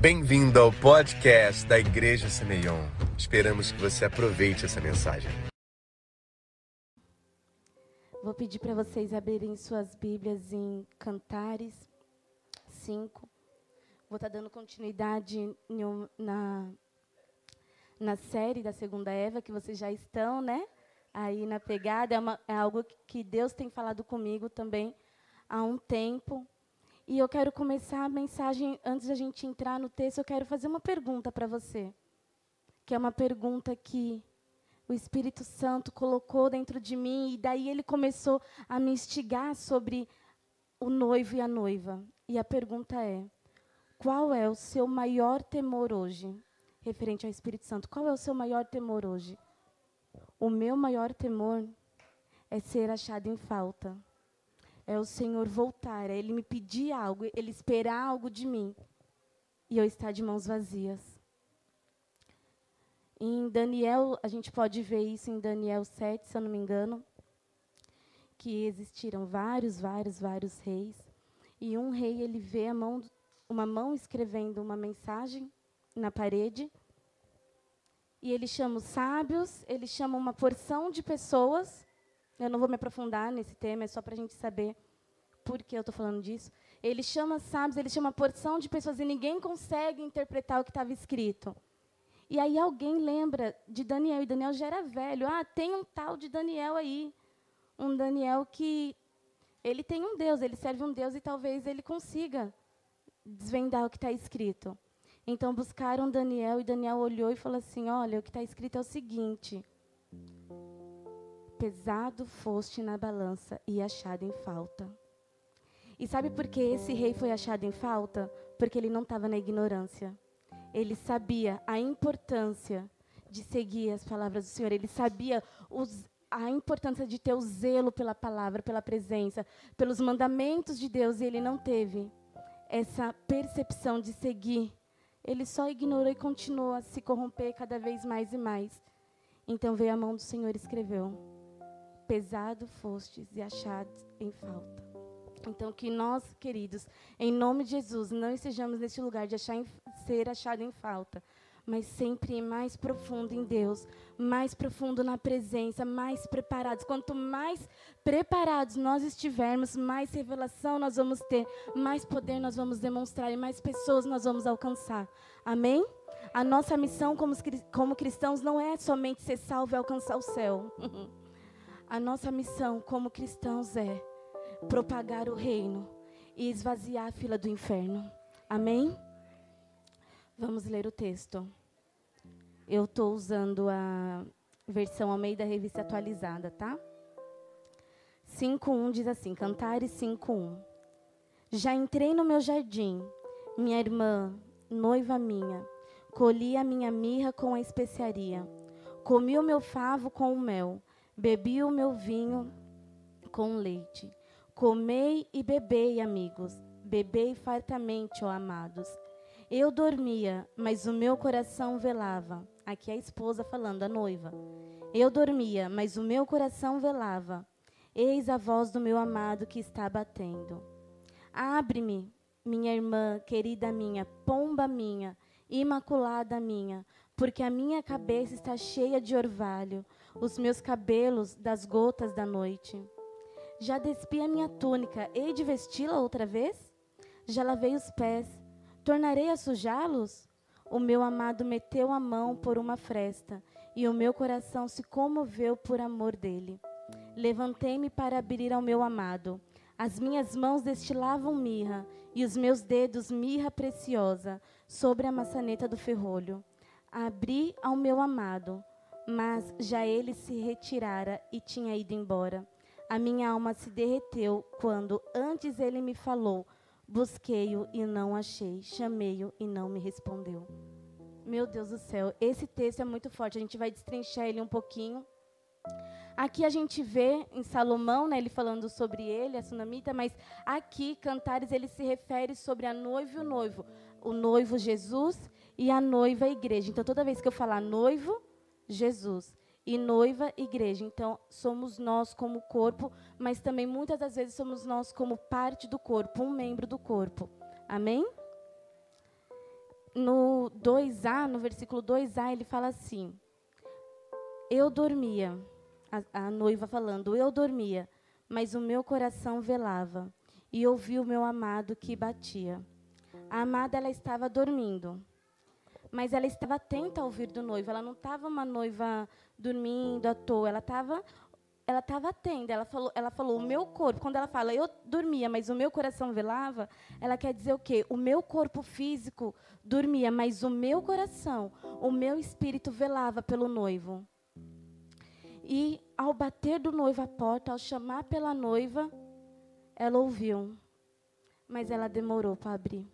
Bem-vindo ao podcast da Igreja Semeion. Esperamos que você aproveite essa mensagem. Vou pedir para vocês abrirem suas Bíblias em Cantares 5. Vou estar tá dando continuidade na, na série da Segunda Eva, que vocês já estão, né? Aí na pegada. É, uma, é algo que Deus tem falado comigo também há um tempo. E eu quero começar a mensagem, antes da gente entrar no texto, eu quero fazer uma pergunta para você. Que é uma pergunta que o Espírito Santo colocou dentro de mim, e daí ele começou a me instigar sobre o noivo e a noiva. E a pergunta é: qual é o seu maior temor hoje? Referente ao Espírito Santo, qual é o seu maior temor hoje? O meu maior temor é ser achado em falta é o Senhor voltar, é Ele me pedir algo, Ele esperar algo de mim. E eu estar de mãos vazias. Em Daniel, a gente pode ver isso em Daniel 7, se eu não me engano, que existiram vários, vários, vários reis, e um rei ele vê mão, uma mão escrevendo uma mensagem na parede, e ele chama os sábios, ele chama uma porção de pessoas eu não vou me aprofundar nesse tema, é só para a gente saber por que eu estou falando disso. Ele chama sábios, ele chama porção de pessoas e ninguém consegue interpretar o que estava escrito. E aí alguém lembra de Daniel, e Daniel já era velho. Ah, tem um tal de Daniel aí. Um Daniel que ele tem um Deus, ele serve um Deus e talvez ele consiga desvendar o que está escrito. Então buscaram Daniel e Daniel olhou e falou assim: Olha, o que está escrito é o seguinte: pesado foste na balança e achado em falta. E sabe por que esse rei foi achado em falta? Porque ele não estava na ignorância. Ele sabia a importância de seguir as palavras do Senhor. Ele sabia os, a importância de ter o zelo pela palavra, pela presença, pelos mandamentos de Deus. E ele não teve essa percepção de seguir. Ele só ignorou e continuou a se corromper cada vez mais e mais. Então veio a mão do Senhor e escreveu: pesado fostes e achados em falta. Então, que nós, queridos, em nome de Jesus, não estejamos neste lugar de achar em, ser achado em falta, mas sempre mais profundo em Deus, mais profundo na presença, mais preparados. Quanto mais preparados nós estivermos, mais revelação nós vamos ter, mais poder nós vamos demonstrar e mais pessoas nós vamos alcançar. Amém? A nossa missão como, cristãos não é somente ser salvo e alcançar o céu. A nossa missão como cristãos é propagar o reino e esvaziar a fila do inferno. Amém? Vamos ler o texto. Eu estou usando a versão Almeida Revista Atualizada, tá? 5.1 diz assim, Cantares 5.1. Já entrei no meu jardim, minha irmã, noiva minha, colhi a minha mirra com a especiaria, comi o meu favo com o mel, Bebi o meu vinho com leite. Comei e bebei, amigos. Bebei fartamente, ó amados. Eu dormia, mas o meu coração velava. Aqui é a esposa falando, a noiva. Eu dormia, mas o meu coração velava. Eis a voz do meu amado que está batendo. Abre-me, minha irmã, querida minha, pomba minha, imaculada minha, porque a minha cabeça está cheia de orvalho os meus cabelos das gotas da noite. Já despi a minha túnica, hei de vesti-la outra vez? Já lavei os pés, tornarei a sujá-los? O meu amado meteu a mão por uma fresta, e o meu coração se comoveu por amor dele. Levantei-me para abrir ao meu amado. As minhas mãos destilavam mirra, e os meus dedos mirra preciosa, sobre a maçaneta do ferrolho. Abri ao meu amado, mas já ele se retirara e tinha ido embora. A minha alma se derreteu quando antes ele me falou. Busquei-o e não achei, chamei-o e não me respondeu. Meu Deus do céu, esse texto é muito forte. A gente vai destrinchar ele um pouquinho. Aqui a gente vê em Salomão, né, ele falando sobre ele, a sunamita, mas aqui Cantares ele se refere sobre a noiva e o noivo, o noivo Jesus e a noiva a igreja. Então toda vez que eu falar noivo, Jesus. E noiva, igreja. Então, somos nós como corpo, mas também muitas das vezes somos nós como parte do corpo, um membro do corpo. Amém? no 2a, no versículo 2a, ele fala assim: Eu dormia, a, a noiva falando, eu dormia, mas o meu coração velava, e ouvi o meu amado que batia. A amada ela estava dormindo, mas ela estava atenta ao ouvir do noivo. Ela não estava uma noiva dormindo à toa, ela estava ela estava atenta, ela falou, ela falou, o meu corpo, quando ela fala, eu dormia, mas o meu coração velava, ela quer dizer o quê? O meu corpo físico dormia, mas o meu coração, o meu espírito velava pelo noivo. E ao bater do noivo a porta, ao chamar pela noiva, ela ouviu, mas ela demorou para abrir.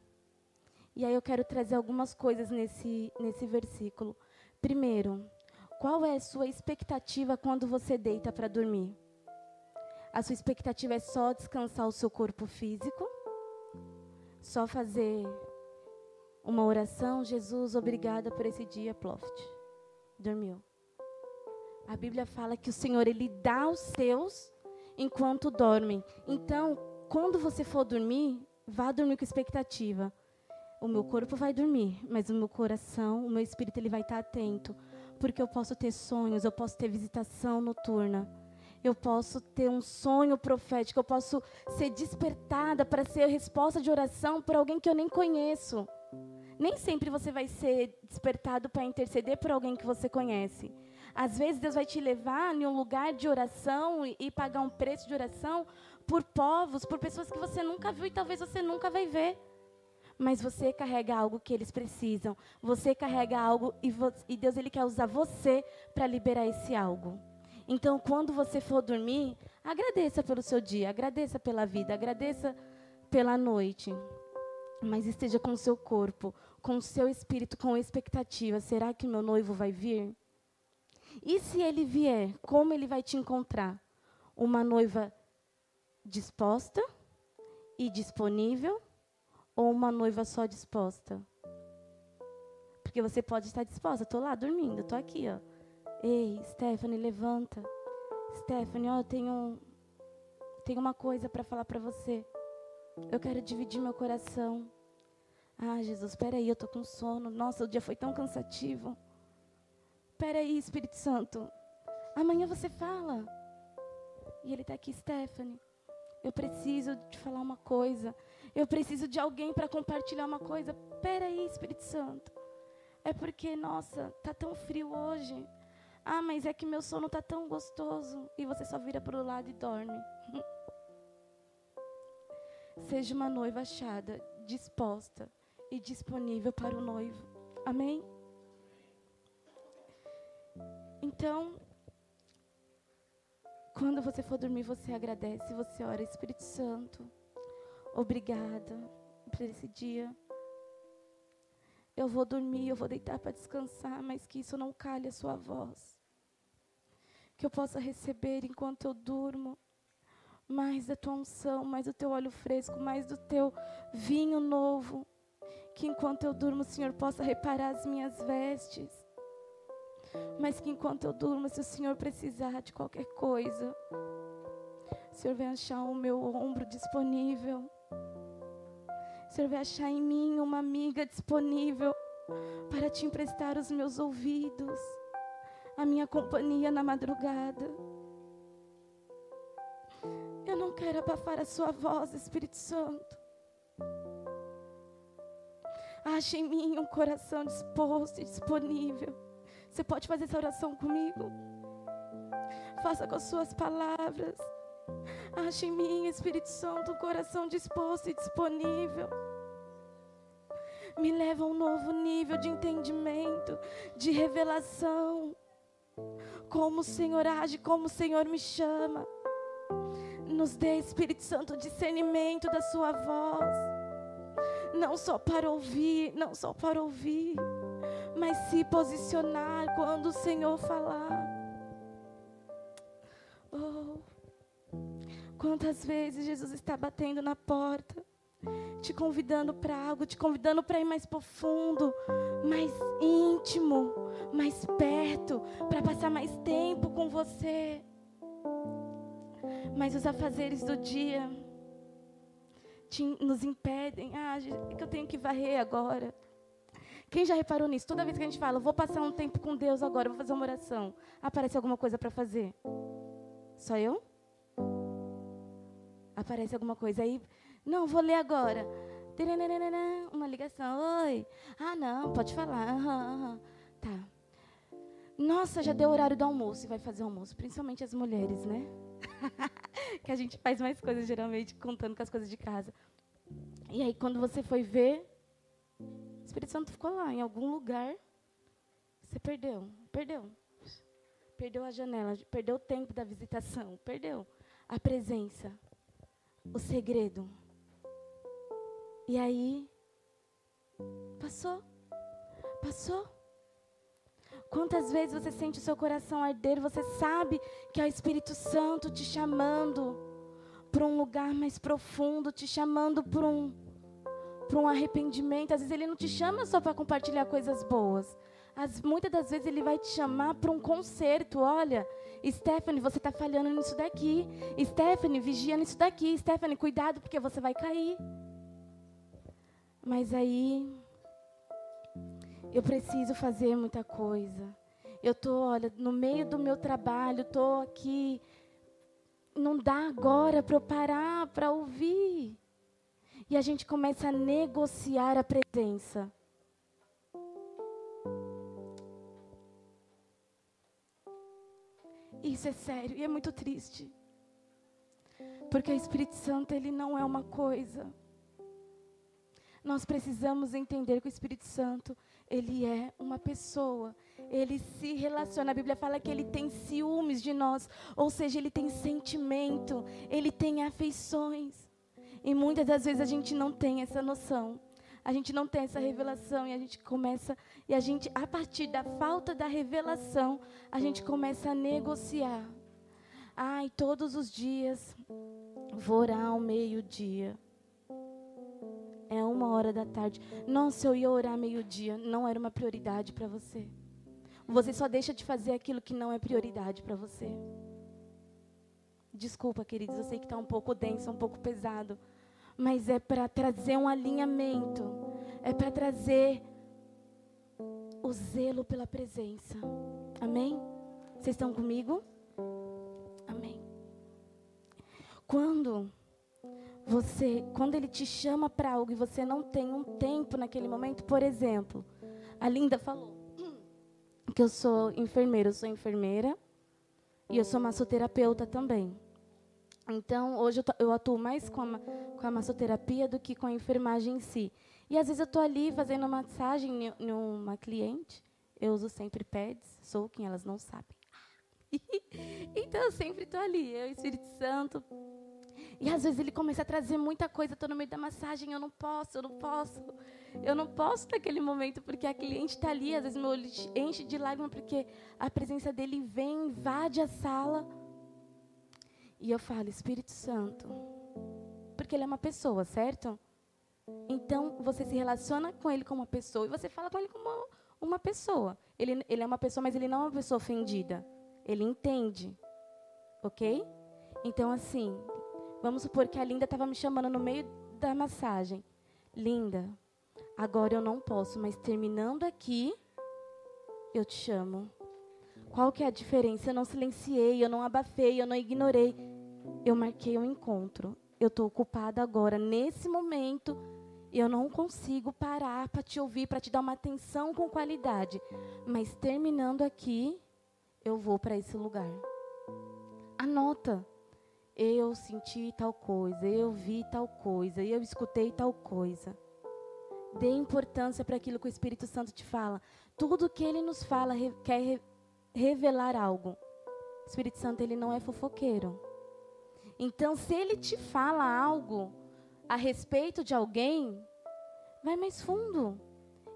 E aí eu quero trazer algumas coisas nesse, nesse versículo. Primeiro, qual é a sua expectativa quando você deita para dormir? A sua expectativa é só descansar o seu corpo físico? Só fazer uma oração? Jesus, obrigada por esse dia, Ploft. Dormiu. A Bíblia fala que o Senhor, Ele dá aos seus enquanto dormem. Então, quando você for dormir, vá dormir com expectativa. O meu corpo vai dormir, mas o meu coração, o meu espírito, ele vai estar atento porque eu posso ter sonhos, eu posso ter visitação noturna. Eu posso ter um sonho profético, eu posso ser despertada para ser resposta de oração por alguém que eu nem conheço. Nem sempre você vai ser despertado para interceder por alguém que você conhece. Às vezes Deus vai te levar em um lugar de oração e pagar um preço de oração por povos, por pessoas que você nunca viu e talvez você nunca vai ver mas você carrega algo que eles precisam. Você carrega algo e, e Deus ele quer usar você para liberar esse algo. Então, quando você for dormir, agradeça pelo seu dia, agradeça pela vida, agradeça pela noite. Mas esteja com o seu corpo, com o seu espírito, com expectativa. Será que meu noivo vai vir? E se ele vier, como ele vai te encontrar? Uma noiva disposta e disponível ou uma noiva só disposta? Porque você pode estar disposta. Estou lá dormindo, estou aqui, ó. Ei, Stephanie, levanta. Stephanie, ó, eu tenho, tenho uma coisa para falar para você. Eu quero dividir meu coração. Ah, Jesus, espera aí, eu tô com sono. Nossa, o dia foi tão cansativo. Espera aí, Espírito Santo. Amanhã você fala. E ele está aqui, Stephanie. Eu preciso te falar uma coisa. Eu preciso de alguém para compartilhar uma coisa. Pera aí, Espírito Santo. É porque, nossa, tá tão frio hoje. Ah, mas é que meu sono tá tão gostoso e você só vira para o lado e dorme. Seja uma noiva achada, disposta e disponível para o noivo. Amém? Então, quando você for dormir, você agradece, você ora, Espírito Santo, obrigada por esse dia. Eu vou dormir, eu vou deitar para descansar, mas que isso não calhe a sua voz. Que eu possa receber enquanto eu durmo mais da tua unção, mais do teu óleo fresco, mais do teu vinho novo. Que enquanto eu durmo, o Senhor possa reparar as minhas vestes mas que enquanto eu durmo, se o Senhor precisar de qualquer coisa, o Senhor vai achar o meu ombro disponível. Senhor vai achar em mim uma amiga disponível para te emprestar os meus ouvidos, a minha companhia na madrugada. Eu não quero abafar a sua voz, Espírito Santo. Ache em mim um coração disposto e disponível você pode fazer essa oração comigo? Faça com as suas palavras. Ache em mim, Espírito Santo, um coração disposto e disponível. Me leva a um novo nível de entendimento, de revelação. Como o Senhor age, como o Senhor me chama. Nos dê, Espírito Santo, discernimento da Sua voz. Não só para ouvir, não só para ouvir mas se posicionar quando o Senhor falar. Oh, quantas vezes Jesus está batendo na porta, te convidando para algo, te convidando para ir mais profundo, mais íntimo, mais perto, para passar mais tempo com você. Mas os afazeres do dia te, nos impedem. Ah, é que eu tenho que varrer agora Quem já reparou nisso? Toda vez que a gente fala, vou passar um tempo com Deus agora, vou fazer uma oração, aparece alguma coisa para fazer? Só eu? Aparece alguma coisa aí? Não, vou ler agora. Uma ligação. Oi. Ah, não, pode falar. Uhum, uhum. Tá. Nossa, já deu o horário do almoço e vai fazer almoço, principalmente as mulheres, né? que a gente faz mais coisas geralmente contando com as coisas de casa. E aí quando você foi ver, o Espírito Santo ficou lá em algum lugar. Você perdeu, perdeu. Perdeu a janela, perdeu o tempo da visitação, perdeu a presença, o segredo. E aí passou. Passou. Quantas vezes você sente o seu coração arder, você sabe que é o Espírito Santo te chamando para um lugar mais profundo, te chamando para um, um arrependimento. Às vezes ele não te chama só para compartilhar coisas boas. As, muitas das vezes ele vai te chamar para um conserto. Olha, Stephanie, você está falhando nisso daqui. Stephanie, vigia nisso daqui. Stephanie, cuidado porque você vai cair. Mas aí eu preciso fazer muita coisa. Eu estou, olha, no meio do meu trabalho, estou aqui. Não dá agora para eu parar para ouvir. E a gente começa a negociar a presença. Isso é sério e é muito triste. Porque o Espírito Santo, ele não é uma coisa. Nós precisamos entender que o Espírito Santo, ele é uma pessoa. Ele se relaciona. A Bíblia fala que ele tem ciúmes de nós. Ou seja, ele tem sentimento. Ele tem afeições. E muitas das vezes a gente não tem essa noção. A gente não tem essa revelação. E a gente começa. E a gente, a partir da falta da revelação, a gente começa a negociar. Ai, todos os dias vou orar ao meio-dia. Uma hora da tarde. Nossa, eu ia orar meio-dia. Não era uma prioridade para você. Você só deixa de fazer aquilo que não é prioridade para você. Desculpa, queridos, eu sei que está um pouco denso, um pouco pesado. Mas é para trazer um alinhamento. É para trazer o zelo pela presença. Amém? Vocês estão comigo? Amém. Quando você, quando ele te chama para algo e você não tem um tempo naquele momento, por exemplo, a Linda falou que eu sou enfermeira, eu sou enfermeira e eu sou massoterapeuta também. Então, hoje eu, eu atuo mais com a, com a massoterapia do que com a enfermagem em si. E às vezes eu estou ali fazendo massagem em uma cliente, eu uso sempre pads, sou quem elas não sabem. então eu sempre estou ali, eu, Espírito Santo, e às vezes ele começa a trazer muita coisa, estou no meio da massagem, eu não posso, eu não posso. Eu não posso naquele momento, porque a cliente está ali, às vezes meu olho enche de lágrimas, porque a presença dele vem, invade a sala. E eu falo, Espírito Santo, porque ele é uma pessoa, certo? Então você se relaciona com ele como uma pessoa e você fala com ele como uma, uma pessoa. Ele, ele é uma pessoa, mas ele não é uma pessoa ofendida. Ele entende, ok? Então assim, Vamos supor que a Linda estava me chamando no meio da massagem. Linda, agora eu não posso, mas terminando aqui, eu te chamo. Qual que é a diferença? Eu não silenciei, eu não abafei, eu não ignorei. Eu marquei um encontro. Eu estou ocupada agora, nesse momento. Eu não consigo parar para te ouvir, para te dar uma atenção com qualidade. Mas terminando aqui, eu vou para esse lugar. Anota eu senti tal coisa, eu vi tal coisa, eu escutei tal coisa. Dê importância para aquilo que o Espírito Santo te fala. Tudo que ele nos fala re, quer re, revelar algo. O Espírito Santo ele não é fofoqueiro. Então, se ele te fala algo a respeito de alguém, vai mais fundo.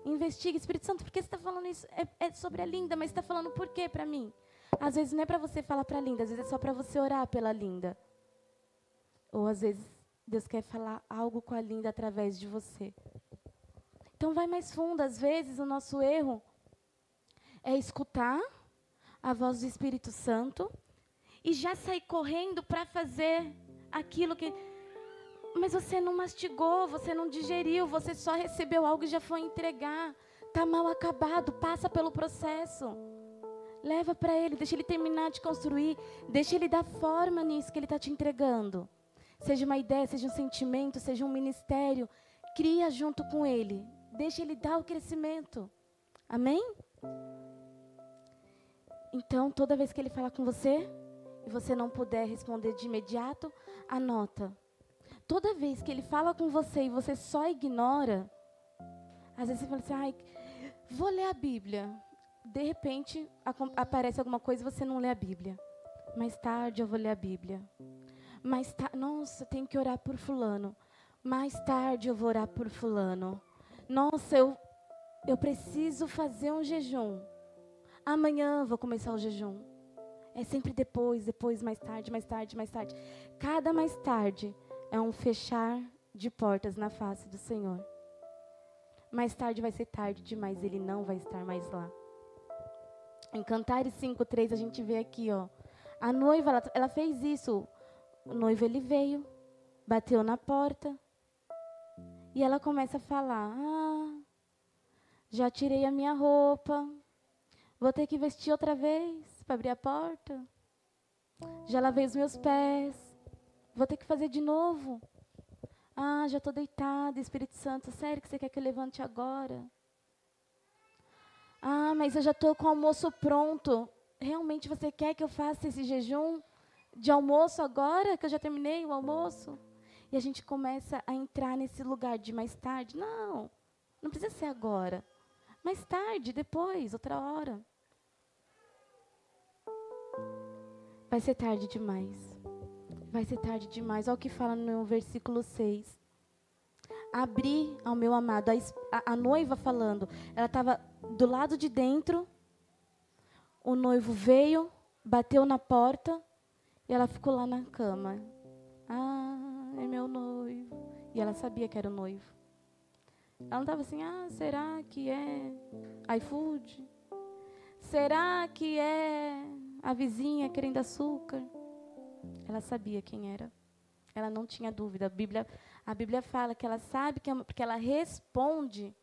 Investigue, Espírito Santo, por que você está falando isso? É, é, sobre a linda, mas está falando por quê para mim? Às vezes não é para você falar para a linda, às vezes é só para você orar pela linda. Ou às vezes Deus quer falar algo com a Linda através de você. Então vai mais fundo. Às vezes o nosso erro é escutar a voz do Espírito Santo e já sair correndo para fazer aquilo que. Mas você não mastigou, você não digeriu, você só recebeu algo e já foi entregar. Tá mal acabado, passa pelo processo. Leva para ele, deixa ele terminar de construir, deixa ele dar forma nisso que ele está te entregando. Seja uma ideia, seja um sentimento, seja um ministério, cria junto com ele. Deixa ele dar o crescimento. Amém? Então, toda vez que ele falar com você e você não puder responder de imediato, anota. Toda vez que ele fala com você e você só ignora, às vezes você fala assim, ai, vou ler a Bíblia. De repente, aparece alguma coisa e você não lê a Bíblia. Mais tarde eu vou ler a Bíblia. Mais tarde, nossa, tenho que orar por fulano. Mais tarde eu vou orar por fulano. Nossa, eu, eu preciso fazer um jejum. Amanhã vou começar o jejum. É sempre depois, depois, mais tarde, mais tarde, mais tarde. Cada mais tarde é um fechar de portas na face do Senhor. Mais tarde vai ser tarde demais, ele não vai estar mais lá. Em Cantares 5:3 a gente vê aqui, ó. A noiva, ela, ela fez isso. O noivo ele veio, bateu na porta. E ela começa a falar: "Ah, já tirei a minha roupa, Vou ter que vestir outra vez para abrir a porta. Já lavei os meus pés. Vou ter que fazer de novo. Ah, já estou deitada, Espírito Santo. Sério que você quer que eu levante agora? Ah, mas eu já estou com o almoço pronto. Realmente você quer que eu faça esse jejum de almoço agora, que eu já terminei o almoço? E a gente começa a entrar nesse lugar de mais tarde. Não, não precisa ser agora. Mais tarde, depois, outra hora. Vai ser tarde demais. Vai ser tarde demais. Olha o que fala no versículo 6. Abri ao meu amado, a, a, noiva falando. Ela estava do lado de dentro. O noivo veio, bateu na porta e ela ficou lá na cama. Ah, é meu noivo. E ela sabia que era o noivo. Ela não estava assim, ah, será que é iFood? Será que é a vizinha querendo açúcar. Ela sabia quem era. Ela não tinha dúvida. A Bíblia, a Bíblia fala que ela sabe que é porque ela responde.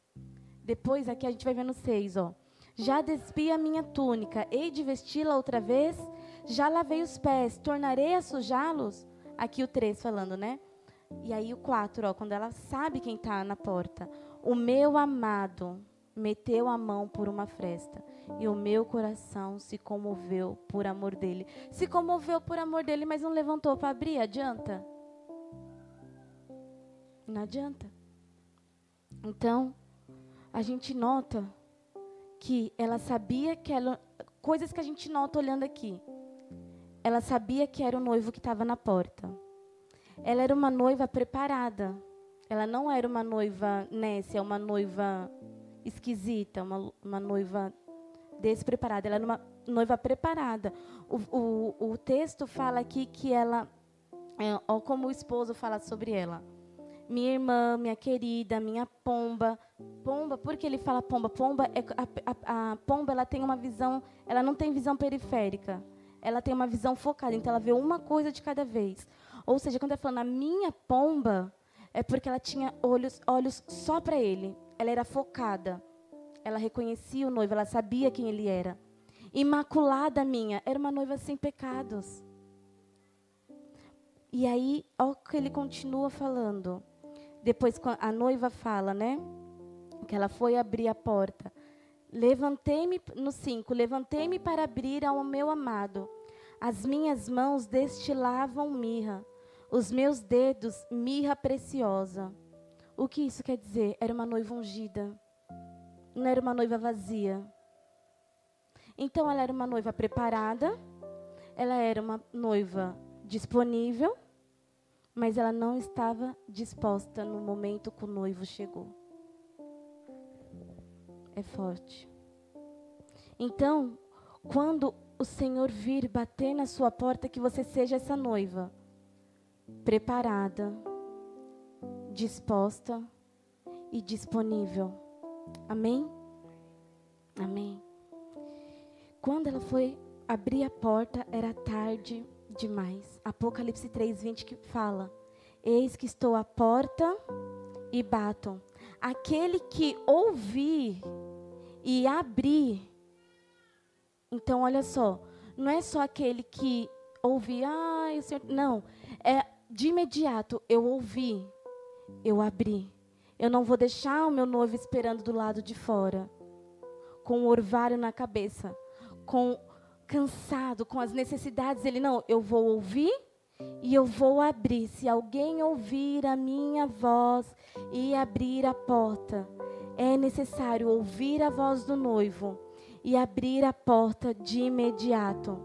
Depois aqui a gente vai ver no 6, ó. Já despi a minha túnica, hei de vesti-la outra vez, já lavei os pés, tornarei a sujá-los. Aqui o 3 falando, né? E aí o 4, ó, quando ela sabe quem está na porta. O meu amado meteu a mão por uma fresta e o meu coração se comoveu por amor dele. Se comoveu por amor dele, mas não levantou para abrir, adianta? Não adianta. Então, a gente nota que ela sabia que ela. Coisas que a gente nota olhando aqui. Ela sabia que era o noivo que estava na porta. Ela era uma noiva preparada. Ela não era uma noiva nécia, uma noiva esquisita, uma, uma noiva despreparada. Ela era uma noiva preparada. O, o, o texto fala aqui que ela, é, como o esposo fala sobre ela. Minha irmã, minha querida, minha pomba. Pomba, por que ele fala pomba? Pomba é, a, a, a pomba ela tem uma visão, ela não tem visão periférica. Ela tem uma visão focada, então ela vê uma coisa de cada vez. Ou seja, quando ela falando a minha pomba, é porque ela tinha olhos, olhos só para ele. Ela era focada. Ela reconhecia o noivo, ela sabia quem ele era. Imaculada minha, era uma noiva sem pecados. E aí, olha o que ele continua falando. Depois a noiva fala, né? Que ela foi abrir a porta. Levantei-me, no 5, levantei-me para abrir ao meu amado. As minhas mãos destilavam mirra, os meus dedos mirra preciosa. O que isso quer dizer? Era uma noiva ungida não era uma noiva vazia. Então ela era uma noiva preparada, ela era uma noiva disponível, mas ela não estava disposta no momento que o noivo chegou. É forte. Então, quando o Senhor vir bater na sua porta, que você seja essa noiva preparada, disposta e disponível Amém? Amém. Quando ela foi abrir a porta, era tarde demais. Apocalipse 3:20 que fala: Eis que estou à porta e bato. Aquele que ouvir e abrir. Então, olha só, não é só aquele que ouvi, ah, o Senhor. Não, é de imediato eu ouvi, eu abri. Eu não vou deixar o meu noivo esperando do lado de fora, com o orvalho na cabeça, com cansado, com as necessidades. Ele não, eu vou ouvir e eu vou abrir. Se alguém ouvir a minha voz e abrir a porta, é necessário ouvir a voz do noivo e abrir a porta de imediato.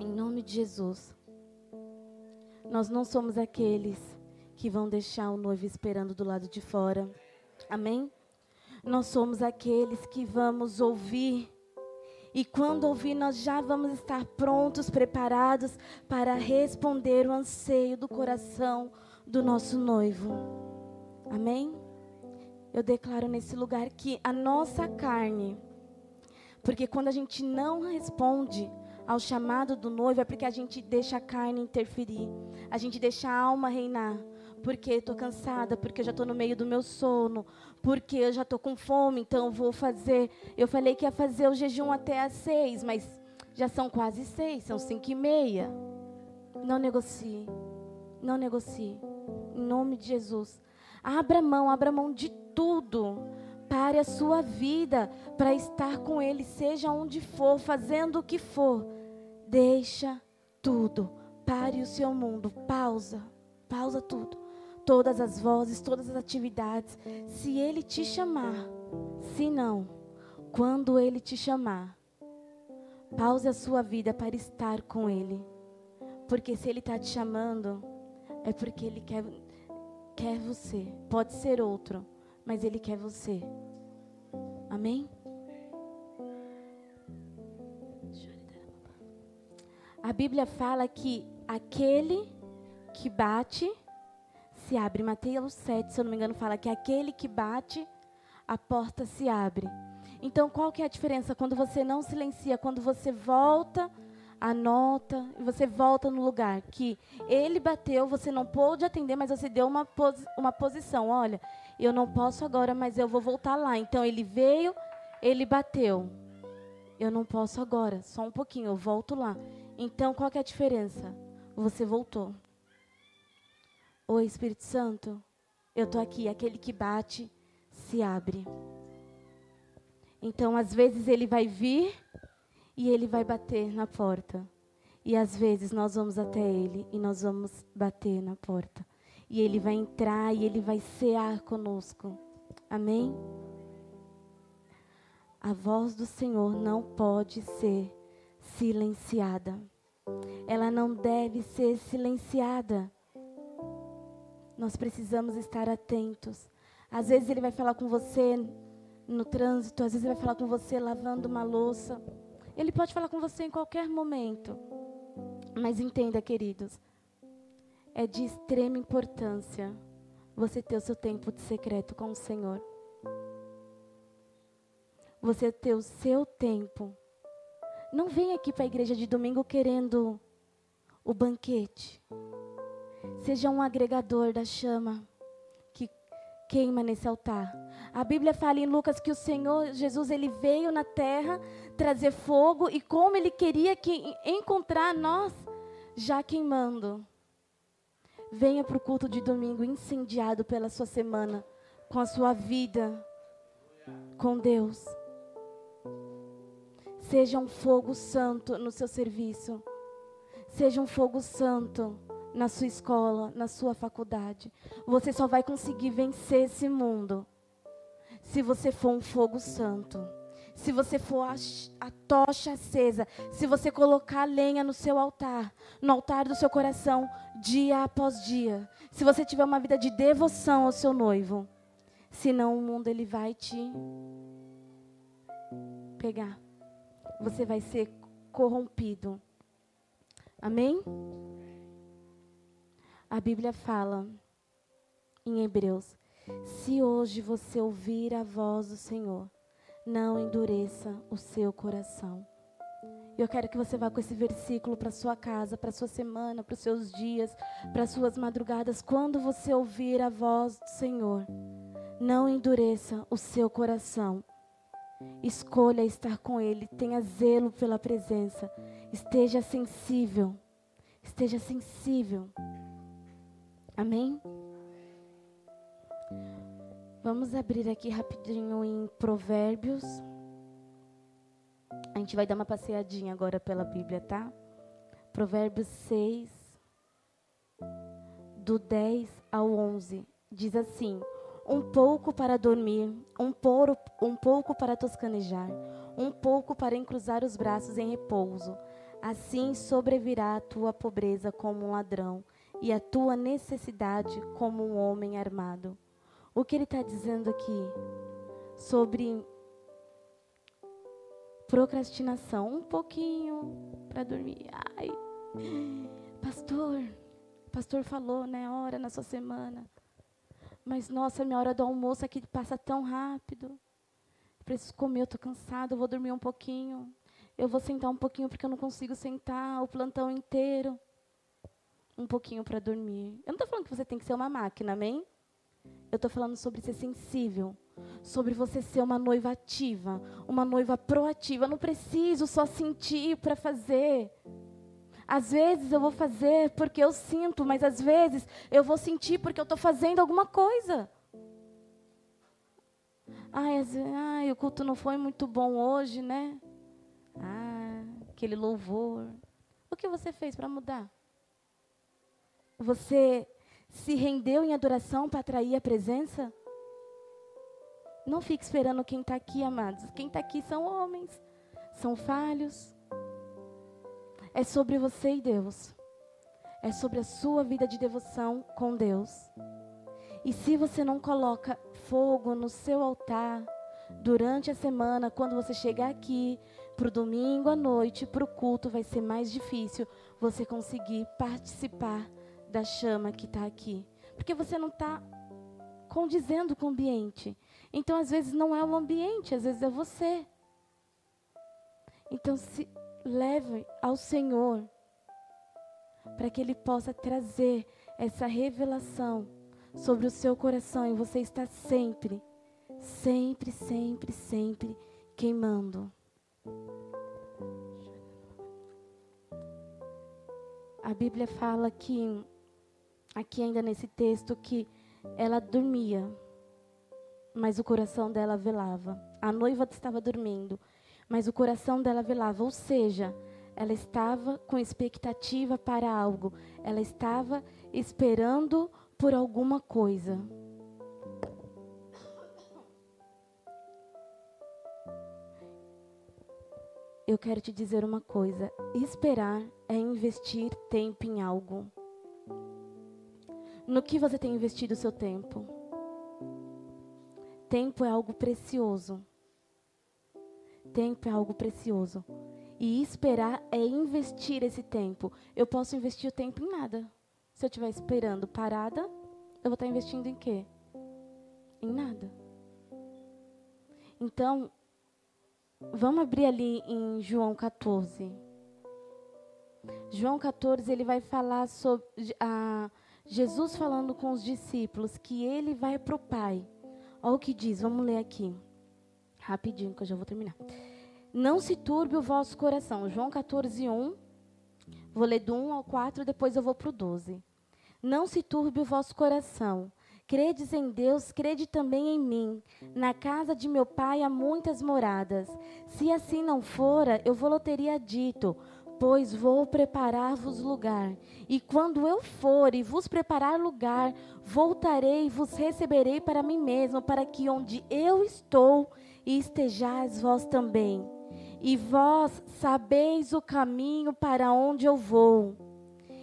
Em nome de Jesus. Nós não somos aqueles que vão deixar o noivo esperando do lado de fora. Amém? Nós somos aqueles que vamos ouvir. E quando ouvir, nós já vamos estar prontos, preparados para responder o anseio do coração do nosso noivo. Amém? Eu declaro nesse lugar que a nossa carne, porque quando a gente não responde ao chamado do noivo, é porque a gente deixa a carne interferir, a gente deixa a alma reinar. Porque estou cansada, porque eu já estou no meio do meu sono, porque eu já estou com fome, então vou fazer. Eu falei que ia fazer o jejum até às seis, mas já são quase seis, são cinco e meia. Não negocie, não negocie. Em nome de Jesus. Abra mão, abra mão de tudo. Pare a sua vida para estar com Ele, seja onde for, fazendo o que for. Deixa tudo. Pare o seu mundo. Pausa. Pausa tudo. Todas as vozes, todas as atividades. Se Ele te chamar. Se não, quando Ele te chamar, pause a sua vida para estar com Ele. Porque se Ele está te chamando, é porque Ele quer, quer você. Pode ser outro, mas Ele quer você. Amém? A Bíblia fala que aquele que bate se abre. Mateus 7, se eu não me engano, fala que aquele que bate, a porta se abre. Então, qual que é a diferença quando você não silencia, quando você volta anota e você volta no lugar que ele bateu, você não pôde atender, mas você deu uma, posi uma posição. Olha, eu não posso agora, mas eu vou voltar lá. Então ele veio, ele bateu. Eu não posso agora, só um pouquinho, eu volto lá. Então qual é a diferença? Você voltou. Oi, Espírito Santo, eu tô aqui, aquele que bate se abre. Então, às vezes ele vai vir e ele vai bater na porta. E às vezes nós vamos até ele e nós vamos bater na porta. E ele vai entrar e ele vai cear conosco. Amém? A voz do Senhor não pode ser silenciada. Ela não deve ser silenciada. Nós precisamos estar atentos. Às vezes ele vai falar com você no trânsito, às vezes ele vai falar com você lavando uma louça. Ele pode falar com você em qualquer momento. Mas entenda, queridos, é de extrema importância você ter o seu tempo de secreto com o Senhor. Você ter o seu tempo. Não vem aqui para a igreja de domingo querendo o banquete. Seja um agregador da chama que queima nesse altar. A Bíblia fala em Lucas que o Senhor Jesus ele veio na terra trazer fogo e como ele queria que encontrar nós já queimando. Venha para o culto de domingo incendiado pela sua semana, com a sua vida com Deus. Seja um fogo santo no seu serviço. Seja um fogo santo na sua escola, na sua faculdade. Você só vai conseguir vencer esse mundo se você for um fogo santo. Se você for a, a, tocha acesa, se você colocar lenha no seu altar, no altar do seu coração, dia após dia, se você tiver uma vida de devoção ao seu noivo, senão o mundo ele vai te pegar. Você vai ser corrompido. Amém? A Bíblia fala em Hebreus se hoje você ouvir a voz do Senhor, não endureça o seu coração. Eu quero que você vá com esse versículo para sua casa, para sua semana, para os seus dias, para suas madrugadas. Quando você ouvir a voz do Senhor, não endureça o seu coração. Escolha estar com Ele, tenha zelo pela presença, esteja sensível, esteja sensível. Amém? Vamos abrir aqui rapidinho em Provérbios. A gente vai dar uma passeadinha agora pela Bíblia, tá? Provérbios 6, do 10 ao 11. Diz assim: Um pouco para dormir, um, poro, um pouco para toscanejar, um pouco para encruzar os braços em repouso. Assim sobrevirá a tua pobreza como um ladrão, e a tua necessidade como um homem armado. O que ele está dizendo aqui sobre procrastinação, um pouquinho para dormir. Ai, pastor, pastor falou, né? Hora na sua semana. Mas nossa, minha hora do almoço aqui passa tão rápido. Preciso comer, eu estou cansado, vou dormir um pouquinho. Eu vou sentar um pouquinho porque eu não consigo sentar o plantão inteiro. Um pouquinho para dormir. Eu não estou falando que você tem que ser uma máquina, amém? Eu estou falando sobre ser sensível, sobre você ser uma noiva ativa, uma noiva proativa. Eu não preciso só sentir para fazer. Às vezes eu vou fazer porque eu sinto, mas às vezes eu vou sentir porque eu estou fazendo alguma coisa. Ai, ai, o culto não foi muito bom hoje, né? Ah, aquele louvor. O que você fez para mudar? Você se rendeu em adoração para atrair a presença? Não fique esperando quem está aqui, amados. Quem está aqui são homens, são falhos. É sobre você e Deus. É sobre a sua vida de devoção com Deus. E se você não coloca fogo no seu altar durante a semana, quando você chegar aqui para o domingo à noite, para o culto, vai ser mais difícil você conseguir participar da chama que está aqui. Porque você não está condizendo com o ambiente. Então, às vezes, não é o ambiente, às vezes é você. Então, se leve ao Senhor para que Ele possa trazer essa revelação sobre o seu coração e você está sempre, sempre, sempre, sempre queimando. A Bíblia fala que aqui ainda nesse texto que ela dormia, mas o coração dela velava. A noiva estava dormindo, mas o coração dela velava, ou seja, ela estava com expectativa para algo, ela estava esperando por alguma coisa. Eu quero te dizer uma coisa: esperar é investir tempo em algo. No que você tem investido o seu tempo? Tempo é algo precioso. Tempo é algo precioso. E esperar é investir esse tempo. Eu posso investir o tempo em nada. Se eu estiver esperando parada, eu vou estar investindo em quê? Em nada. Então, vamos abrir ali em João 14. João 14, ele vai falar sobre a Jesus falando com os discípulos que ele vai para o Pai. Olha o que diz, vamos ler aqui. Rapidinho, que eu já vou terminar. Não se turbe o vosso coração. João 14, 1. Vou ler do 1 ao 4, depois eu vou para o 12. Não se turbe o vosso coração. Credes em Deus, crede também em mim. Na casa de meu pai há muitas moradas. Se assim não fora, eu vou teria dito pois vou preparar-vos lugar. E quando eu for e vos preparar lugar, voltarei e vos receberei para mim mesmo, para que onde eu estou estejais vós também. E vós sabeis o caminho para onde eu vou.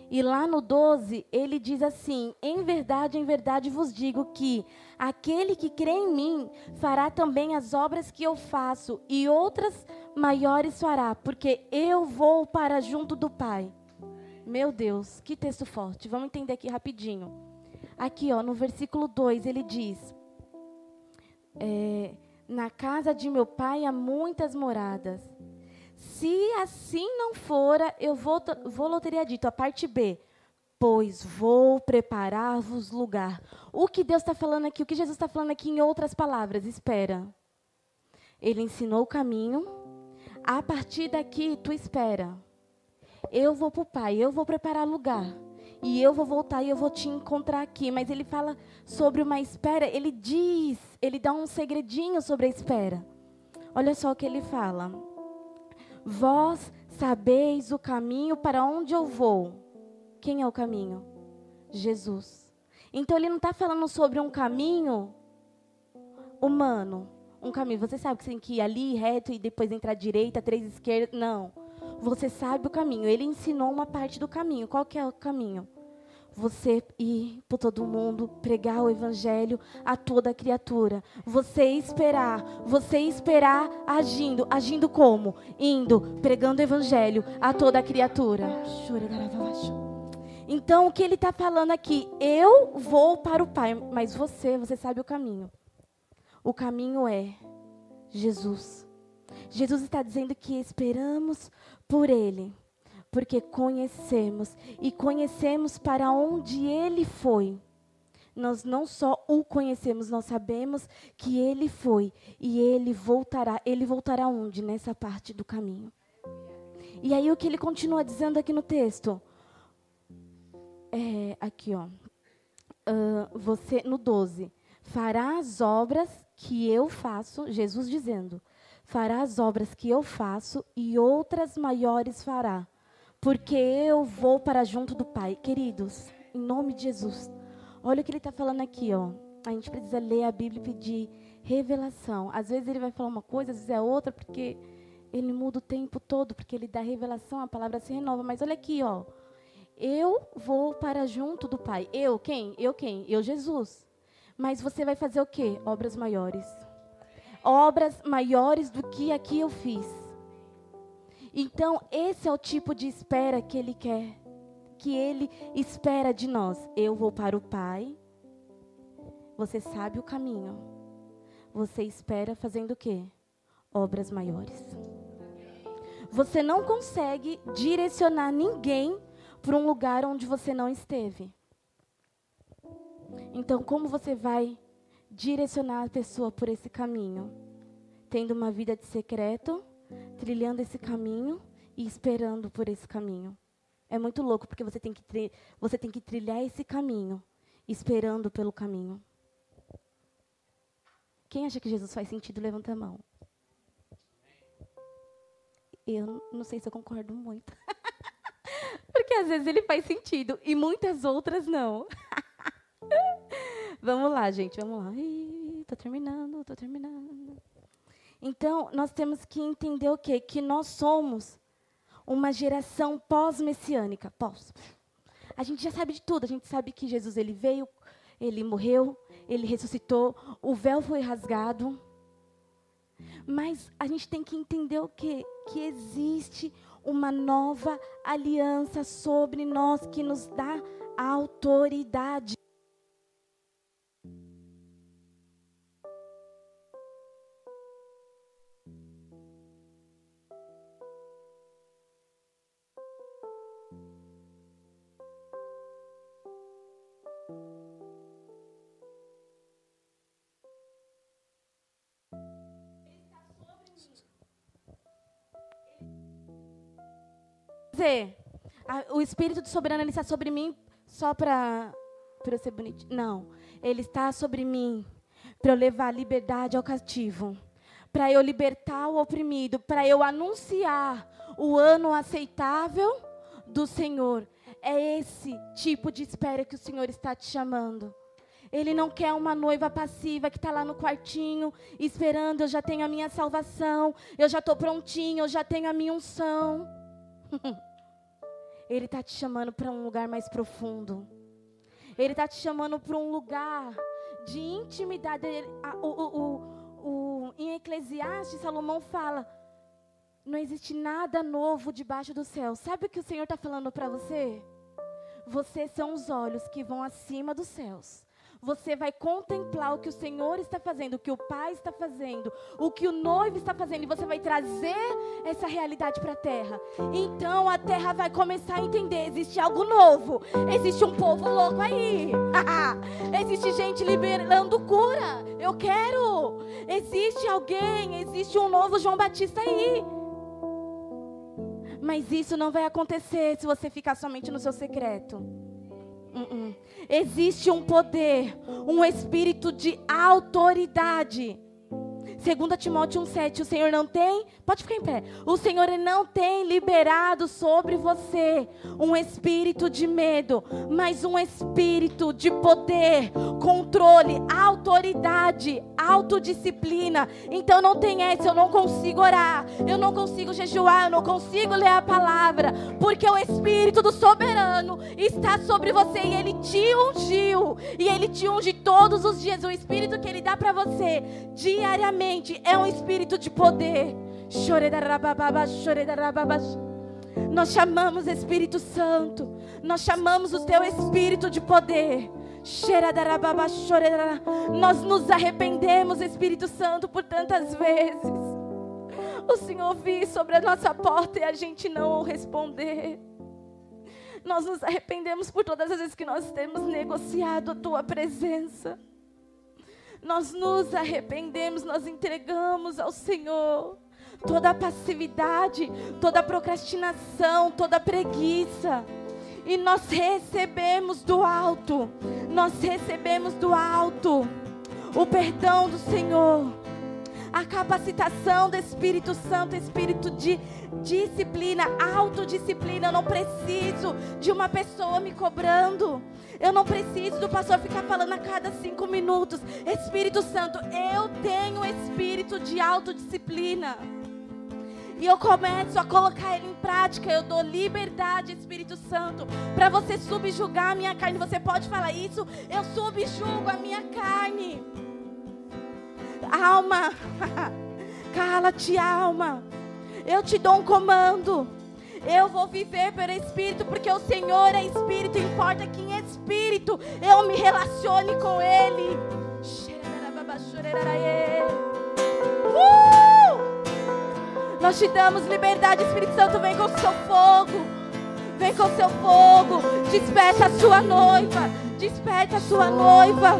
E lá no 12, ele diz assim: Em verdade, em verdade vos digo que aquele que crê em mim fará também as obras que eu faço, e outras maiores fará, porque eu vou para junto do Pai. Meu Deus, que texto forte. Vamos entender aqui rapidinho. Aqui, ó, no versículo 2, ele diz: é, Na casa de meu pai há muitas moradas. Se assim não fora, eu vou, vou teria dito, a parte B. Pois vou preparar-vos lugar. O que Deus está falando aqui, o que Jesus está falando aqui em outras palavras, espera. Ele ensinou o caminho. A partir daqui, tu espera. Eu vou para o Pai, eu vou preparar lugar. E eu vou voltar e eu vou te encontrar aqui. Mas ele fala sobre uma espera, ele diz, ele dá um segredinho sobre a espera. Olha só o que ele fala. Vós sabeis o caminho para onde eu vou. Quem é o caminho? Jesus. Então ele não está falando sobre um caminho humano. Um caminho. Você sabe que você tem que ir ali reto e depois entrar direita, três esquerdas. Não. Você sabe o caminho. Ele ensinou uma parte do caminho. Qual que é o caminho? Você ir por todo mundo, pregar o evangelho a toda criatura. Você esperar, você esperar agindo, agindo como? Indo, pregando o evangelho a toda criatura. Então, o que ele está falando aqui? Eu vou para o Pai, mas você, você sabe o caminho. O caminho é Jesus. Jesus está dizendo que esperamos por Ele, porque conhecemos e conhecemos para onde Ele foi. Nós não só o conhecemos, nós sabemos que Ele foi e Ele voltará. Ele voltará onde? Nessa parte do caminho. E aí o que ele continua dizendo aqui no texto? É, aqui, ó. Uh, você, no 12. Fará as obras que eu faço, Jesus dizendo fará as obras que eu faço e outras maiores fará, porque eu vou para junto do Pai. Queridos, em nome de Jesus, olha o que ele está falando aqui, ó. A gente precisa ler a Bíblia e pedir revelação. Às vezes ele vai falar uma coisa, às vezes é outra, porque ele muda o tempo todo, porque ele dá revelação, a palavra se renova. Mas olha aqui, ó. Eu vou para junto do Pai. Eu quem? Eu quem? Eu Jesus. Mas você vai fazer o quê? Obras maiores obras maiores do que aqui eu fiz. Então, esse é o tipo de espera que Ele quer, que Ele espera de nós. Eu vou para o Pai, você sabe o caminho. Você espera fazendo o quê? Obras maiores. Você não consegue direcionar ninguém para um lugar onde você não esteve. Então, como você vai direcionar a pessoa por esse caminho, tendo uma vida de secreto, trilhando esse caminho e esperando por esse caminho. É muito louco porque você tem que você tem que trilhar esse caminho, esperando pelo caminho. Quem acha que Jesus faz sentido, levanta a mão. Eu não sei se eu concordo muito. porque às vezes ele faz sentido e muitas outras não. Vamos lá, gente, vamos lá. Estou terminando, estou terminando. Então, nós temos que entender o quê? Que nós somos uma geração pós-messiânica. Pós. A gente já sabe de tudo. A gente sabe que Jesus ele veio, ele morreu, ele ressuscitou, o véu foi rasgado. Mas a gente tem que entender o quê? Que existe uma nova aliança sobre nós que nos dá autoridade. A, o Espírito do Soberano ele está sobre mim só para eu ser bonitinho. Não. Ele está sobre mim para eu levar liberdade ao cativo, para eu libertar o oprimido, para eu anunciar o ano aceitável do Senhor. É esse tipo de espera que o Senhor está te chamando. Ele não quer uma noiva passiva que está lá no quartinho esperando. Eu já tenho a minha salvação, eu já estou prontinho, eu já tenho a minha unção. Ele está te chamando para um lugar mais profundo. Ele está te chamando para um lugar de intimidade. o, o, o, em Eclesiastes, Salomão fala: não existe nada novo debaixo do céu. Sabe o que o Senhor está falando para você? Vocês são os olhos que vão acima dos céus. Você vai contemplar o que o Senhor está fazendo, o que o Pai está fazendo, o que o noivo está fazendo, e você vai trazer essa realidade para a terra. Então a terra vai começar a entender: existe algo novo, existe um povo louco aí, existe gente liberando cura. Eu quero, existe alguém, existe um novo João Batista aí. Mas isso não vai acontecer se você ficar somente no seu secreto. Existe um poder, um espírito de autoridade 2 Timóteo 1,7, o Senhor não tem, pode ficar em pé, o Senhor não tem liberado sobre você um espírito de medo, mas um espírito de poder, controle, autoridade, autodisciplina. Então não tem essa, eu não consigo orar, eu não consigo jejuar, eu não consigo ler a palavra, porque o Espírito do soberano está sobre você e ele te ungiu, e ele te unge todos os dias, o Espírito que ele dá para você diariamente é um espírito de poder. Nós chamamos Espírito Santo, nós chamamos o teu espírito de poder. Nós nos arrependemos, Espírito Santo, por tantas vezes. O Senhor vir sobre a nossa porta e a gente não responder. Nós nos arrependemos por todas as vezes que nós temos negociado a tua presença nós nos arrependemos, nós entregamos ao Senhor toda a passividade, toda a procrastinação, toda a preguiça. E nós recebemos do alto, nós recebemos do alto o perdão do Senhor, a capacitação do Espírito Santo, Espírito de disciplina, autodisciplina. Eu não preciso de uma pessoa me cobrando. Eu não preciso do pastor ficar falando a cada cinco minutos. Espírito Santo, eu tenho espírito de autodisciplina. E eu começo a colocar ele em prática. Eu dou liberdade, Espírito Santo, para você subjugar a minha carne. Você pode falar isso? Eu subjugo a minha carne. Alma, cala-te, alma. Eu te dou um comando. Eu vou viver pelo Espírito, porque o Senhor é Espírito. Importa que em Espírito eu me relacione com Ele. Uh! Nós te damos liberdade, Espírito Santo. Vem com o seu fogo. Vem com o seu fogo. Desperta a sua noiva. Desperta a sua noiva.